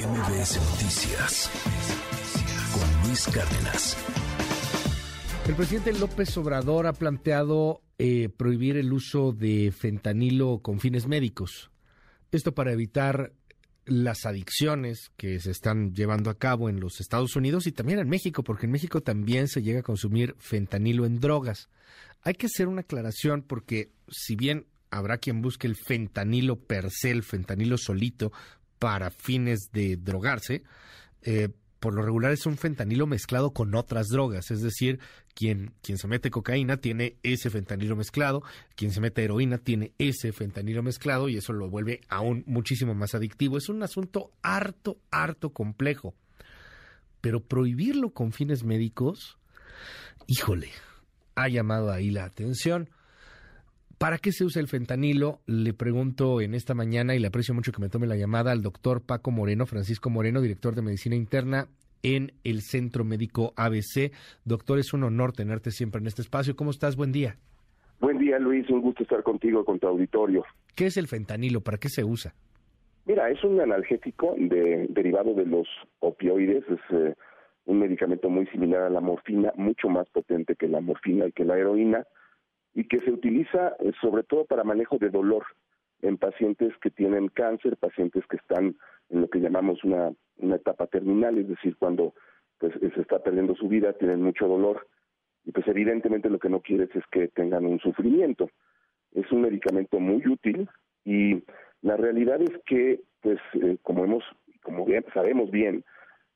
MBS Noticias con Luis Cárdenas. El presidente López Obrador ha planteado eh, prohibir el uso de fentanilo con fines médicos. Esto para evitar las adicciones que se están llevando a cabo en los Estados Unidos y también en México, porque en México también se llega a consumir fentanilo en drogas. Hay que hacer una aclaración porque si bien habrá quien busque el fentanilo per se, el fentanilo solito, para fines de drogarse, eh, por lo regular es un fentanilo mezclado con otras drogas, es decir, quien, quien se mete cocaína tiene ese fentanilo mezclado, quien se mete heroína tiene ese fentanilo mezclado y eso lo vuelve aún muchísimo más adictivo. Es un asunto harto, harto complejo. Pero prohibirlo con fines médicos, híjole, ha llamado ahí la atención. ¿Para qué se usa el fentanilo? Le pregunto en esta mañana y le aprecio mucho que me tome la llamada al doctor Paco Moreno, Francisco Moreno, director de Medicina Interna en el Centro Médico ABC. Doctor, es un honor tenerte siempre en este espacio. ¿Cómo estás? Buen día. Buen día, Luis. Un gusto estar contigo, con tu auditorio. ¿Qué es el fentanilo? ¿Para qué se usa? Mira, es un analgésico de, derivado de los opioides. Es eh, un medicamento muy similar a la morfina, mucho más potente que la morfina y que la heroína y que se utiliza eh, sobre todo para manejo de dolor en pacientes que tienen cáncer, pacientes que están en lo que llamamos una, una etapa terminal, es decir, cuando pues se está perdiendo su vida, tienen mucho dolor y pues evidentemente lo que no quieres es que tengan un sufrimiento. Es un medicamento muy útil y la realidad es que pues eh, como hemos como sabemos bien,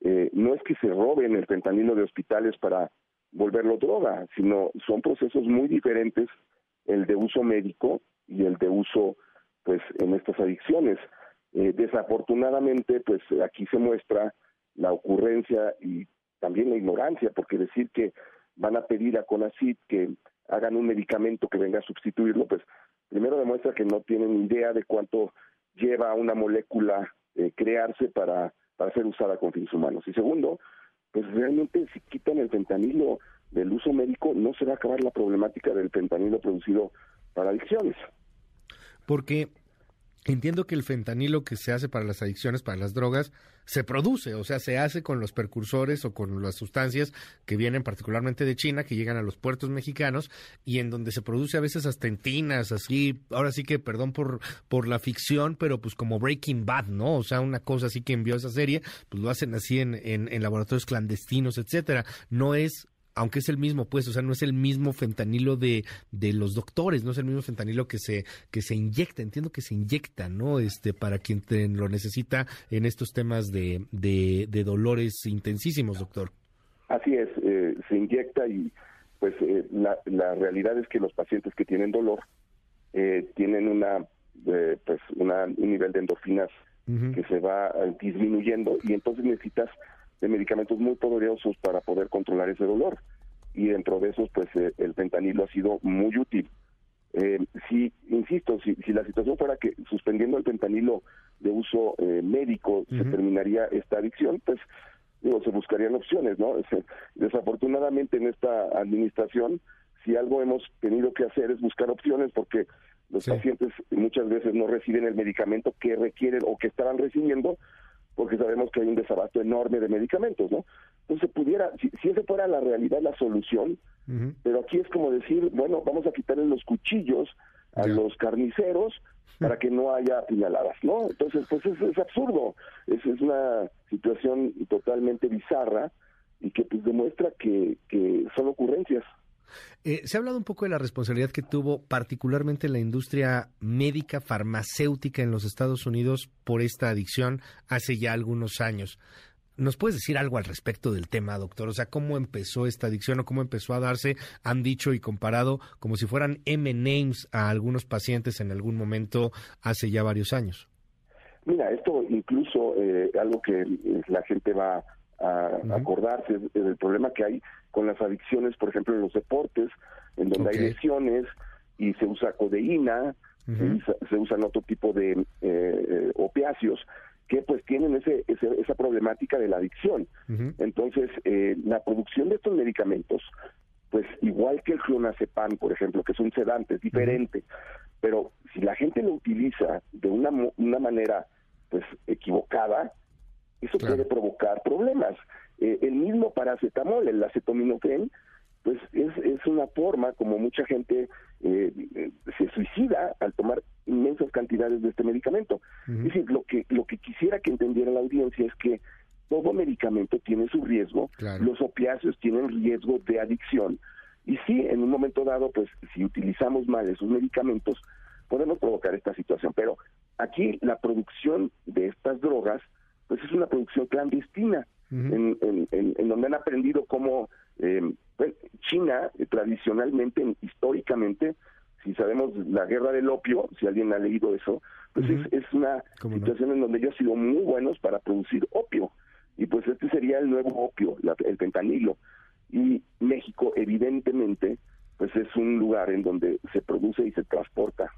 eh, no es que se roben el fentanilo de hospitales para volverlo droga, sino son procesos muy diferentes el de uso médico y el de uso pues en estas adicciones. Eh, desafortunadamente pues aquí se muestra la ocurrencia y también la ignorancia, porque decir que van a pedir a CONACYT que hagan un medicamento que venga a sustituirlo, pues primero demuestra que no tienen idea de cuánto lleva una molécula eh, crearse para, para ser usada con fines humanos. Y segundo, pues realmente si quitan el fentanilo del uso médico, no se va a acabar la problemática del fentanilo producido para adicciones. Porque entiendo que el fentanilo que se hace para las adicciones, para las drogas, se produce, o sea, se hace con los precursores o con las sustancias que vienen particularmente de China, que llegan a los puertos mexicanos y en donde se produce a veces hasta en así, ahora sí que perdón por, por la ficción, pero pues como Breaking Bad, ¿no? O sea, una cosa así que envió esa serie, pues lo hacen así en, en, en laboratorios clandestinos, etcétera. No es aunque es el mismo, pues, o sea, no es el mismo fentanilo de, de los doctores, no es el mismo fentanilo que se, que se inyecta, entiendo que se inyecta, ¿no? Este, para quien lo necesita en estos temas de, de, dolores intensísimos, doctor. Así es, eh, se inyecta y pues eh, la, la realidad es que los pacientes que tienen dolor eh, tienen una, pues una, un nivel de endorfinas que se va disminuyendo y entonces necesitas de medicamentos muy poderosos para poder controlar ese dolor. Y dentro de esos, pues eh, el fentanilo ha sido muy útil. Eh, si, insisto, si, si la situación fuera que suspendiendo el fentanilo de uso eh, médico se terminaría esta adicción, pues digo, se buscarían opciones, ¿no? Desafortunadamente en esta administración, si algo hemos tenido que hacer es buscar opciones porque los pacientes muchas veces no reciben el medicamento que requieren o que estaban recibiendo porque sabemos que hay un desabasto enorme de medicamentos, ¿no? Entonces pudiera, si, si esa fuera la realidad, la solución, pero aquí es como decir, bueno, vamos a quitarle los cuchillos a los carniceros para que no haya apuñaladas, ¿no? Entonces, pues es, es absurdo, es, es una situación totalmente bizarra y que pues demuestra que, que son ocurrencias. Eh, se ha hablado un poco de la responsabilidad que tuvo particularmente la industria médica farmacéutica en los Estados Unidos por esta adicción hace ya algunos años. ¿Nos puedes decir algo al respecto del tema, doctor? O sea, ¿cómo empezó esta adicción o cómo empezó a darse? Han dicho y comparado como si fueran M-names a algunos pacientes en algún momento hace ya varios años. Mira, esto incluso eh, algo que la gente va a acordarse del problema que hay con las adicciones, por ejemplo, en los deportes, en donde hay lesiones y se usa codeína, se, usan otro tipo de eh, eh, opiáceos que pues tienen ese, esa problemática de la adicción. Entonces, eh, la producción de estos medicamentos, pues igual que el clonazepam, por ejemplo, que es un sedante, es diferente, pero si la gente lo utiliza de una, una manera pues equivocada, Eso puede provocar problemas. Eh, el mismo paracetamol, el acetaminofén, pues es, es una forma como mucha gente eh, se suicida al tomar inmensas cantidades de este medicamento. Es decir, lo que, lo que quisiera que entendiera la audiencia es que todo medicamento tiene su riesgo, los opiáceos tienen riesgo de adicción, y sí, en un momento dado, pues si utilizamos mal esos medicamentos, podemos provocar esta situación. Pero aquí la producción de estas drogas, pues es una producción clandestina, en, en, donde han aprendido cómo eh, pues, China eh, tradicionalmente, históricamente, si sabemos la guerra del opio, si alguien ha leído eso, pues es, una situación en donde ellos han sido muy buenos para producir opio. Y pues este sería el nuevo opio, el pentanilo y México evidentemente pues es un lugar en donde se produce y se transporta.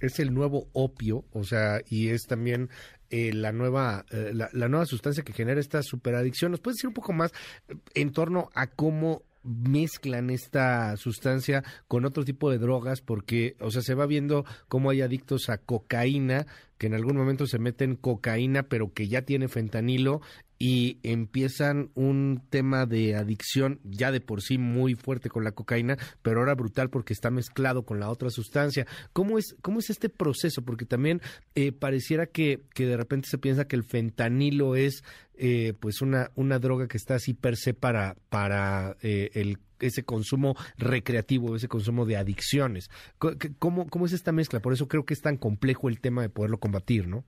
Es el nuevo opio, o sea, y es también eh, la nueva eh, la, nueva sustancia que genera esta superadicción. ¿Nos puedes decir un poco más eh, en torno a cómo mezclan esta sustancia con otro tipo de drogas porque, o sea, se va viendo cómo hay adictos a cocaína que en algún momento se meten cocaína pero que ya tiene fentanilo y empiezan un tema de adicción ya de por sí muy fuerte con la cocaína, pero ahora brutal porque está mezclado con la otra sustancia. ¿Cómo es, cómo es este proceso? Porque también eh, pareciera que, que de repente se piensa que el fentanilo es eh, pues una, una droga que está así per se para, para eh, el ese consumo recreativo, ese consumo de adicciones. ¿Cómo, ¿Cómo es esta mezcla? Por eso creo que es tan complejo el tema de poderlo combatir, ¿no?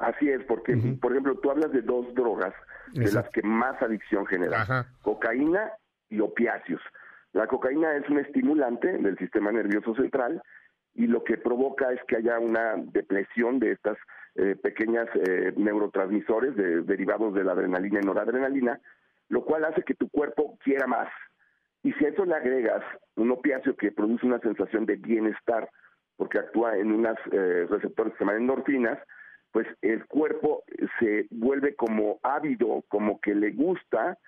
Así es, porque, por ejemplo, tú hablas de dos drogas de las que más adicción generan, cocaína y opiáceos. La cocaína es un estimulante del sistema nervioso central y lo que provoca es que haya una depresión de estas eh, pequeñas eh, neurotransmisores derivados de la adrenalina y noradrenalina, lo cual hace que tu cuerpo quiera más. Y si a eso le agregas un opiáceo que produce una sensación de bienestar, porque actúa en unas eh, receptores que se llaman endorfinas, pues el cuerpo se vuelve como ávido, como que le gusta,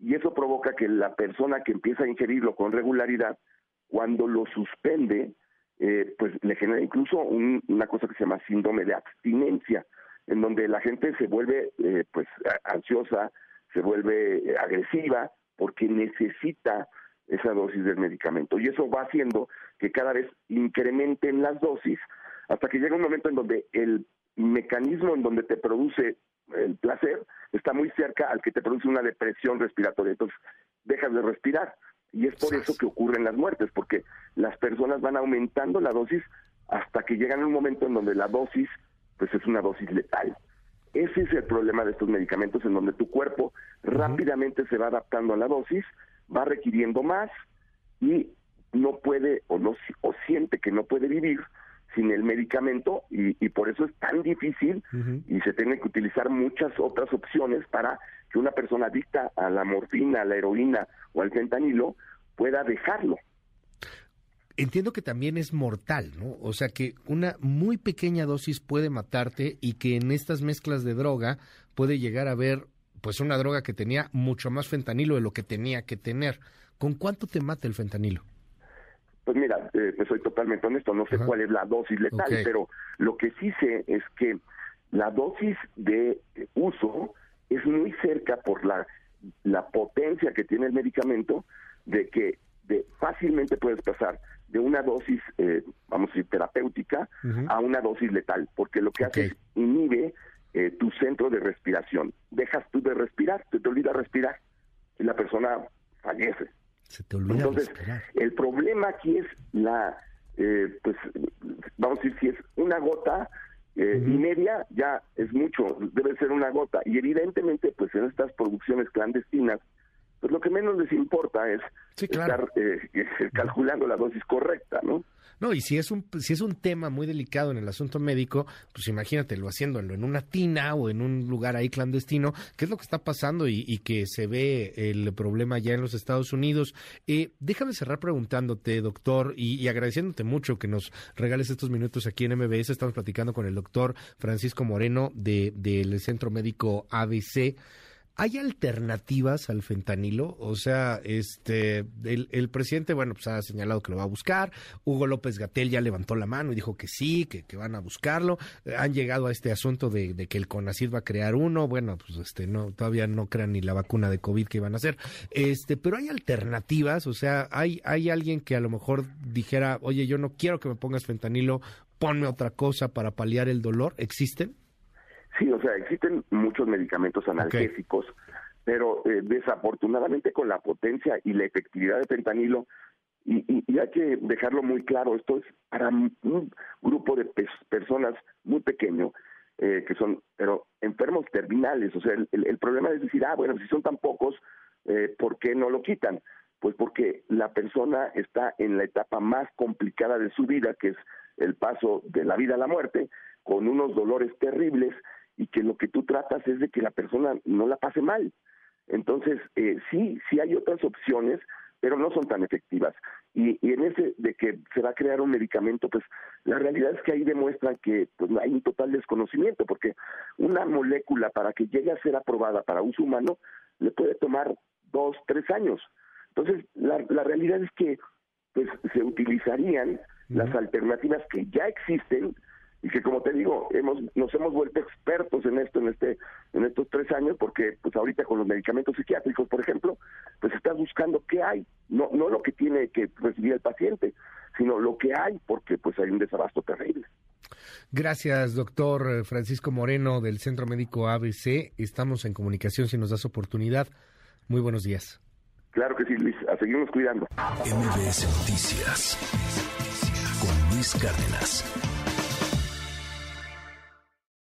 y eso provoca que la persona que empieza a ingerirlo con regularidad, cuando lo suspende, eh, pues le genera incluso una cosa que se llama síndrome de abstinencia, en donde la gente se vuelve eh, pues ansiosa, se vuelve eh, agresiva, porque necesita esa dosis del medicamento. Y eso va haciendo que cada vez incrementen las dosis hasta que llega un momento en donde el mecanismo en donde te produce el placer está muy cerca al que te produce una depresión respiratoria. Entonces, dejas de respirar. Y es por eso que ocurren las muertes, porque las personas van aumentando la dosis hasta que llegan a un momento en donde la dosis, pues es una dosis letal. Ese es el problema de estos medicamentos, en donde tu cuerpo rápidamente se va adaptando a la dosis, va requiriendo más y no puede o no o siente que no puede vivir sin el medicamento y, por eso es tan difícil y se tienen que utilizar muchas otras opciones para que una persona adicta a la morfina, a la heroína o al fentanilo pueda dejarlo. Entiendo que también es mortal, ¿no? O sea que una muy pequeña dosis puede matarte y que en estas mezclas de droga puede llegar a ver pues una droga que tenía mucho más fentanilo de lo que tenía que tener. ¿Con cuánto te mata el fentanilo? Pues mira, eh, pues soy totalmente honesto, no sé cuál es la dosis letal, pero lo que sí sé es que la dosis de uso es muy cerca por la, la potencia que tiene el medicamento de que de, fácilmente puedes pasar de una dosis, eh, vamos a decir, terapéutica a una dosis letal, porque lo que hace es inhibe eh, tu centro de respiración. Dejas tú de respirar, te, te olvida respirar y la persona fallece. Entonces, el problema aquí es la, eh, pues, vamos a decir, si es una gota eh, y media, ya es mucho, debe ser una gota. Y evidentemente, pues en estas producciones clandestinas, pues lo que menos les importa es estar eh, calculando la dosis correcta, ¿no? No, y si es un si es un tema muy delicado en el asunto médico, pues imagínatelo haciéndolo en una tina o en un lugar ahí clandestino, ¿qué es lo que está pasando y, que se ve el problema ya en los Estados Unidos. Eh, déjame cerrar preguntándote, doctor, y, agradeciéndote mucho que nos regales estos minutos aquí en MBS. Estamos platicando con el doctor Francisco Moreno de, del Centro Médico ABC. ¿Hay alternativas al fentanilo? O sea, este, el, presidente, bueno, pues ha señalado que lo va a buscar. Hugo López Gatel ya levantó la mano y dijo que sí, que, van a buscarlo. Han llegado a este asunto de, que el CONACYT va a crear uno. Bueno, pues este, no, todavía no crean ni la vacuna de COVID que iban a hacer. Este, pero hay alternativas. O sea, hay, hay alguien que a lo mejor dijera, oye, yo no quiero que me pongas fentanilo, ponme otra cosa para paliar el dolor. ¿Existen? Sí, o sea, existen muchos medicamentos analgésicos, pero eh, desafortunadamente con la potencia y la efectividad de fentanilo, y, y, hay que dejarlo muy claro, esto es para un grupo de personas muy pequeño, eh, que son, pero enfermos terminales, o sea, el, el, problema es decir, ah, bueno, si son tan pocos, eh, ¿por qué no lo quitan? Pues porque la persona está en la etapa más complicada de su vida, que es el paso de la vida a la muerte, con unos dolores terribles, y que lo que tú tratas es de que la persona no la pase mal. Entonces, eh, sí, sí hay otras opciones, pero no son tan efectivas. Y, en ese de que se va a crear un medicamento, pues la realidad es que ahí demuestra que pues, hay un total desconocimiento, porque una molécula para que llegue a ser aprobada para uso humano le puede tomar dos, tres años. Entonces, la, la realidad es que pues se utilizarían las alternativas que ya existen, y que como te digo hemos nos hemos vuelto expertos en esto en este en estos tres años porque pues ahorita con los medicamentos psiquiátricos por ejemplo pues estás buscando qué hay no no lo que tiene que recibir el paciente sino lo que hay porque pues hay un desabasto terrible Gracias, doctor Francisco Moreno del Centro Médico ABC. Estamos en comunicación si nos das oportunidad. Muy buenos días. Claro que sí, Luis. A seguirnos cuidando. MBS Noticias con Luis Cárdenas.